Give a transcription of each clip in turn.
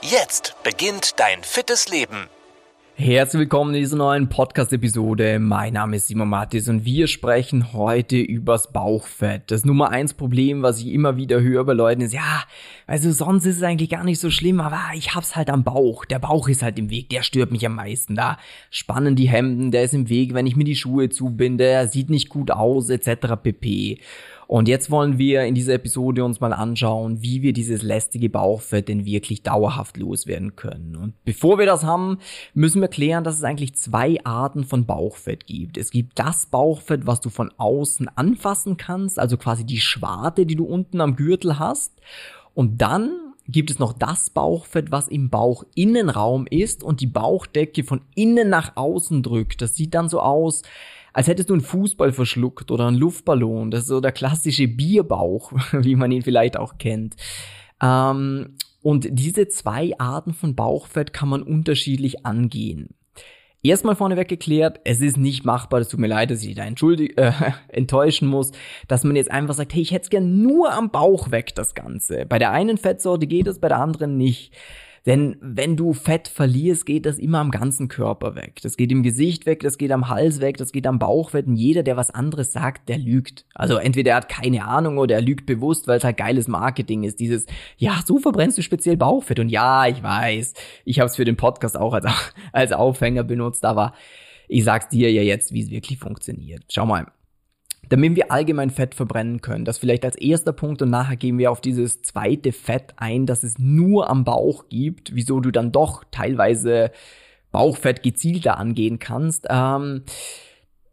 Jetzt beginnt dein fittes Leben. Herzlich willkommen in dieser neuen Podcast-Episode. Mein Name ist Simon Mattis und wir sprechen heute übers Bauchfett. Das Nummer eins Problem, was ich immer wieder höre bei Leuten ist, ja, also sonst ist es eigentlich gar nicht so schlimm, aber ich hab's halt am Bauch. Der Bauch ist halt im Weg, der stört mich am meisten. Da spannen die Hemden, der ist im Weg, wenn ich mir die Schuhe zubinde, er sieht nicht gut aus, etc. pp. Und jetzt wollen wir in dieser Episode uns mal anschauen, wie wir dieses lästige Bauchfett denn wirklich dauerhaft loswerden können. Und bevor wir das haben, müssen wir klären, dass es eigentlich zwei Arten von Bauchfett gibt. Es gibt das Bauchfett, was du von außen anfassen kannst, also quasi die Schwarte, die du unten am Gürtel hast. Und dann gibt es noch das Bauchfett, was im Bauchinnenraum ist und die Bauchdecke von innen nach außen drückt. Das sieht dann so aus, als hättest du einen Fußball verschluckt oder einen Luftballon. Das ist so der klassische Bierbauch, wie man ihn vielleicht auch kennt. Ähm, und diese zwei Arten von Bauchfett kann man unterschiedlich angehen. Erstmal vorneweg geklärt, es ist nicht machbar, es tut mir leid, dass ich da entschuldig, äh, enttäuschen muss, dass man jetzt einfach sagt, hey, ich hätte es gern nur am Bauch weg, das Ganze. Bei der einen Fettsorte geht es, bei der anderen nicht. Denn wenn du Fett verlierst, geht das immer am ganzen Körper weg. Das geht im Gesicht weg, das geht am Hals weg, das geht am Bauch weg. Und jeder, der was anderes sagt, der lügt. Also entweder er hat keine Ahnung oder er lügt bewusst, weil es halt geiles Marketing ist. Dieses, ja, so verbrennst du speziell Bauchfett. Und ja, ich weiß, ich habe es für den Podcast auch als, als Aufhänger benutzt, aber ich sag's dir ja jetzt, wie es wirklich funktioniert. Schau mal damit wir allgemein Fett verbrennen können. Das vielleicht als erster Punkt und nachher gehen wir auf dieses zweite Fett ein, das es nur am Bauch gibt, wieso du dann doch teilweise Bauchfett gezielter angehen kannst. Ähm,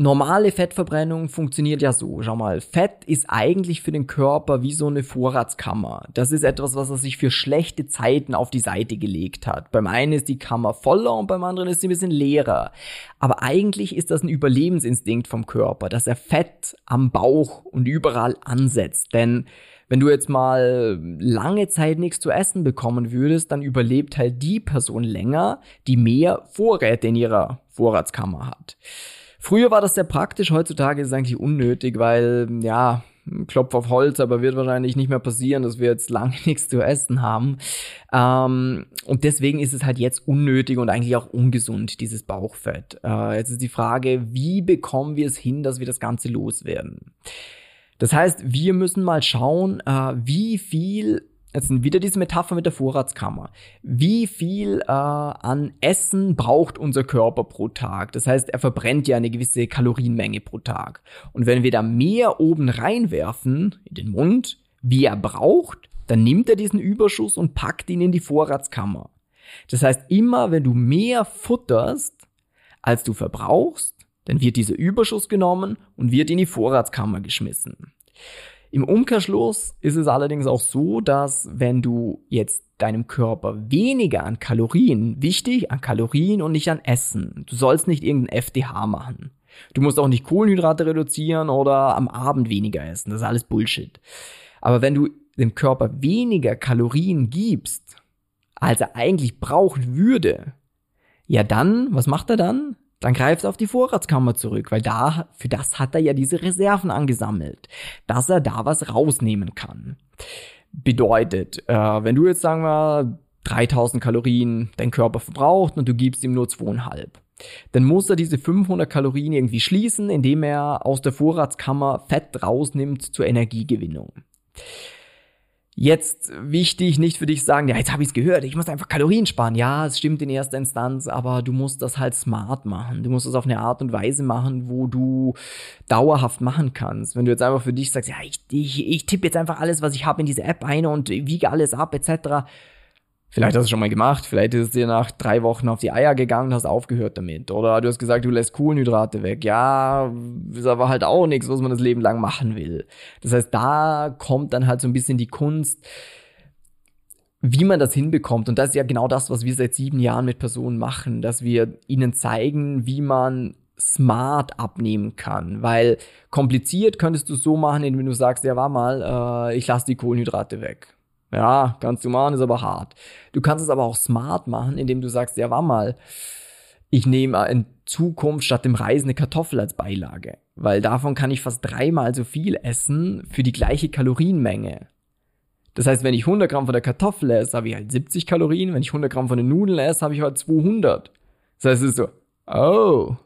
normale Fettverbrennung funktioniert ja so. Schau mal, Fett ist eigentlich für den Körper wie so eine Vorratskammer. Das ist etwas, was er sich für schlechte Zeiten auf die Seite gelegt hat. Beim einen ist die Kammer voller und beim anderen ist sie ein bisschen leerer. Aber eigentlich ist das ein Überlebensinstinkt vom Körper, dass er Fett am Bauch und überall ansetzt. Denn wenn du jetzt mal lange Zeit nichts zu essen bekommen würdest, dann überlebt halt die Person länger, die mehr Vorräte in ihrer Vorratskammer hat. Früher war das sehr praktisch, heutzutage ist es eigentlich unnötig, weil, ja, Klopf auf Holz, aber wird wahrscheinlich nicht mehr passieren, dass wir jetzt lange nichts zu essen haben. Ähm, und deswegen ist es halt jetzt unnötig und eigentlich auch ungesund, dieses Bauchfett. Äh, jetzt ist die Frage, wie bekommen wir es hin, dass wir das Ganze loswerden? Das heißt, wir müssen mal schauen, äh, wie viel Jetzt wieder diese Metapher mit der Vorratskammer. Wie viel äh, an Essen braucht unser Körper pro Tag? Das heißt, er verbrennt ja eine gewisse Kalorienmenge pro Tag. Und wenn wir da mehr oben reinwerfen, in den Mund, wie er braucht, dann nimmt er diesen Überschuss und packt ihn in die Vorratskammer. Das heißt, immer wenn du mehr futterst, als du verbrauchst, dann wird dieser Überschuss genommen und wird in die Vorratskammer geschmissen. Im Umkehrschluss ist es allerdings auch so, dass wenn du jetzt deinem Körper weniger an Kalorien, wichtig an Kalorien und nicht an Essen, du sollst nicht irgendein FDH machen. Du musst auch nicht Kohlenhydrate reduzieren oder am Abend weniger essen, das ist alles Bullshit. Aber wenn du dem Körper weniger Kalorien gibst, als er eigentlich brauchen würde, ja dann, was macht er dann? Dann greift er auf die Vorratskammer zurück, weil da, für das hat er ja diese Reserven angesammelt, dass er da was rausnehmen kann. Bedeutet, äh, wenn du jetzt sagen wir 3000 Kalorien dein Körper verbraucht und du gibst ihm nur zweieinhalb, dann muss er diese 500 Kalorien irgendwie schließen, indem er aus der Vorratskammer Fett rausnimmt zur Energiegewinnung. Jetzt wichtig, nicht für dich sagen, ja, jetzt habe ich es gehört, ich muss einfach Kalorien sparen. Ja, es stimmt in erster Instanz, aber du musst das halt smart machen. Du musst das auf eine Art und Weise machen, wo du dauerhaft machen kannst. Wenn du jetzt einfach für dich sagst, ja, ich, ich, ich tippe jetzt einfach alles, was ich habe in diese App ein und wiege alles ab, etc., Vielleicht hast du es schon mal gemacht, vielleicht ist es dir nach drei Wochen auf die Eier gegangen und hast aufgehört damit. Oder du hast gesagt, du lässt Kohlenhydrate weg. Ja, ist aber halt auch nichts, was man das Leben lang machen will. Das heißt, da kommt dann halt so ein bisschen die Kunst, wie man das hinbekommt. Und das ist ja genau das, was wir seit sieben Jahren mit Personen machen, dass wir ihnen zeigen, wie man smart abnehmen kann. Weil kompliziert könntest du es so machen, indem du sagst, ja, war mal, äh, ich lasse die Kohlenhydrate weg. Ja, kannst du machen, ist aber hart. Du kannst es aber auch smart machen, indem du sagst, ja, war mal, ich nehme in Zukunft statt dem Reis eine Kartoffel als Beilage. Weil davon kann ich fast dreimal so viel essen für die gleiche Kalorienmenge. Das heißt, wenn ich 100 Gramm von der Kartoffel esse, habe ich halt 70 Kalorien. Wenn ich 100 Gramm von den Nudeln esse, habe ich halt 200. Das heißt, es ist so, oh.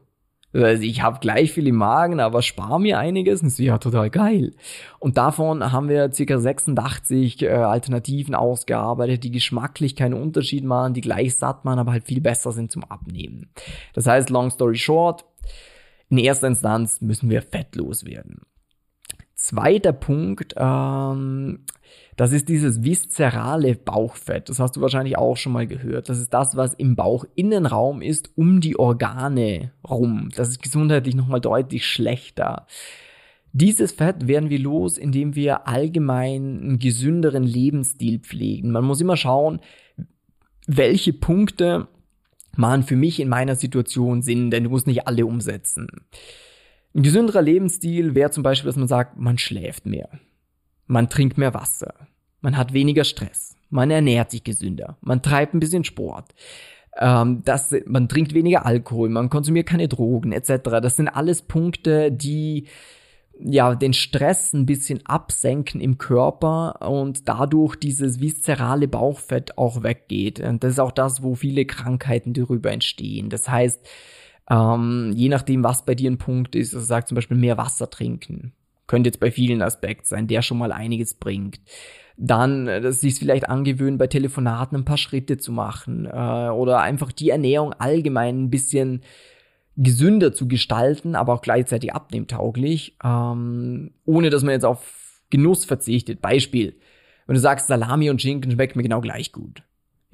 Heißt, ich habe gleich viel im Magen, aber spare mir einiges. Und das ist ja total geil. Und davon haben wir circa 86 äh, Alternativen ausgearbeitet, die geschmacklich keinen Unterschied machen, die gleich satt machen, aber halt viel besser sind zum Abnehmen. Das heißt, long story short, in erster Instanz müssen wir fettlos werden. Zweiter Punkt, ähm, das ist dieses viszerale Bauchfett. Das hast du wahrscheinlich auch schon mal gehört. Das ist das, was im Bauchinnenraum ist, um die Organe rum. Das ist gesundheitlich nochmal deutlich schlechter. Dieses Fett werden wir los, indem wir allgemein einen gesünderen Lebensstil pflegen. Man muss immer schauen, welche Punkte machen für mich in meiner Situation Sinn, denn du musst nicht alle umsetzen. Ein gesünderer Lebensstil wäre zum Beispiel, dass man sagt, man schläft mehr, man trinkt mehr Wasser, man hat weniger Stress, man ernährt sich gesünder, man treibt ein bisschen Sport, ähm, das, man trinkt weniger Alkohol, man konsumiert keine Drogen etc. Das sind alles Punkte, die ja, den Stress ein bisschen absenken im Körper und dadurch dieses viszerale Bauchfett auch weggeht. Und das ist auch das, wo viele Krankheiten darüber entstehen. Das heißt, ähm, je nachdem, was bei dir ein Punkt ist, also sagt zum Beispiel mehr Wasser trinken. Könnte jetzt bei vielen Aspekten sein, der schon mal einiges bringt. Dann, äh, dass sich vielleicht angewöhnen, bei Telefonaten ein paar Schritte zu machen äh, oder einfach die Ernährung allgemein ein bisschen gesünder zu gestalten, aber auch gleichzeitig abnehmtauglich, ähm, ohne dass man jetzt auf Genuss verzichtet. Beispiel, wenn du sagst, Salami und Schinken schmeckt mir genau gleich gut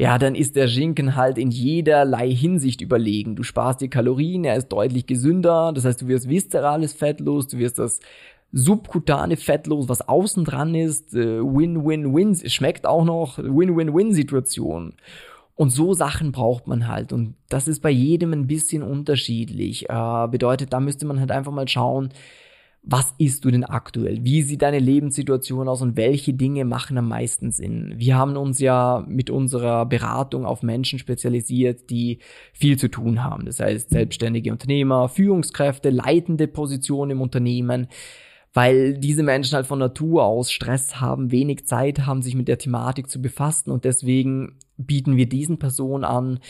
ja, dann ist der Schinken halt in jederlei Hinsicht überlegen. Du sparst dir Kalorien, er ist deutlich gesünder, das heißt, du wirst viszerales Fett los, du wirst das subkutane Fett los, was außen dran ist, äh, Win-Win-Win, es schmeckt auch noch, Win-Win-Win-Situation. Und so Sachen braucht man halt. Und das ist bei jedem ein bisschen unterschiedlich. Äh, bedeutet, da müsste man halt einfach mal schauen, was isst du denn aktuell? Wie sieht deine Lebenssituation aus und welche Dinge machen am meisten Sinn? Wir haben uns ja mit unserer Beratung auf Menschen spezialisiert, die viel zu tun haben. Das heißt, selbstständige Unternehmer, Führungskräfte, leitende Positionen im Unternehmen, weil diese Menschen halt von Natur aus Stress haben, wenig Zeit haben, sich mit der Thematik zu befassen und deswegen bieten wir diesen Personen an,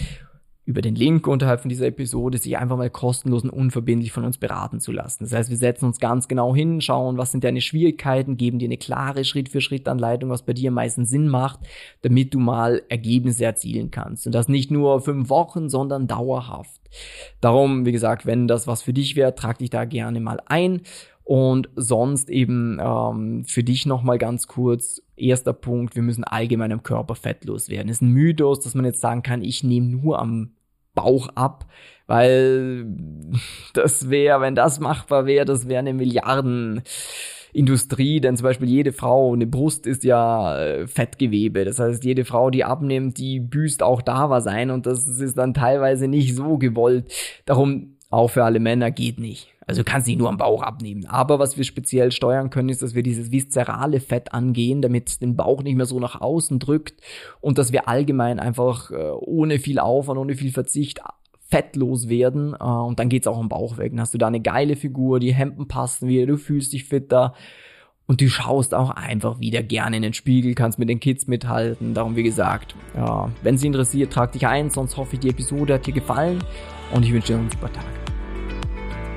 über den Link unterhalb von dieser Episode sich einfach mal kostenlos und unverbindlich von uns beraten zu lassen. Das heißt, wir setzen uns ganz genau hin, schauen, was sind deine Schwierigkeiten, geben dir eine klare Schritt-für-Schritt-Anleitung, was bei dir am meisten Sinn macht, damit du mal Ergebnisse erzielen kannst. Und das nicht nur fünf Wochen, sondern dauerhaft. Darum, wie gesagt, wenn das was für dich wäre, trag dich da gerne mal ein. Und sonst eben ähm, für dich nochmal ganz kurz, erster Punkt, wir müssen allgemein am Körper fettlos werden. Es ist ein Mythos, dass man jetzt sagen kann, ich nehme nur am Bauch ab, weil das wäre, wenn das machbar wäre, das wäre eine Milliardenindustrie, denn zum Beispiel jede Frau, eine Brust ist ja äh, Fettgewebe. Das heißt, jede Frau, die abnimmt, die büßt auch da was ein und das ist dann teilweise nicht so gewollt. Darum auch für alle Männer geht nicht. Also du kannst nicht nur am Bauch abnehmen. Aber was wir speziell steuern können, ist, dass wir dieses viszerale Fett angehen, damit es den Bauch nicht mehr so nach außen drückt und dass wir allgemein einfach äh, ohne viel Aufwand, ohne viel Verzicht fettlos werden äh, und dann geht's auch am Bauch weg. Dann hast du da eine geile Figur, die Hemden passen wieder, du fühlst dich fitter und du schaust auch einfach wieder gerne in den Spiegel, kannst mit den Kids mithalten. Darum, wie gesagt, ja, wenn sie interessiert, trag dich ein, sonst hoffe ich, die Episode hat dir gefallen und ich wünsche dir einen super Tag.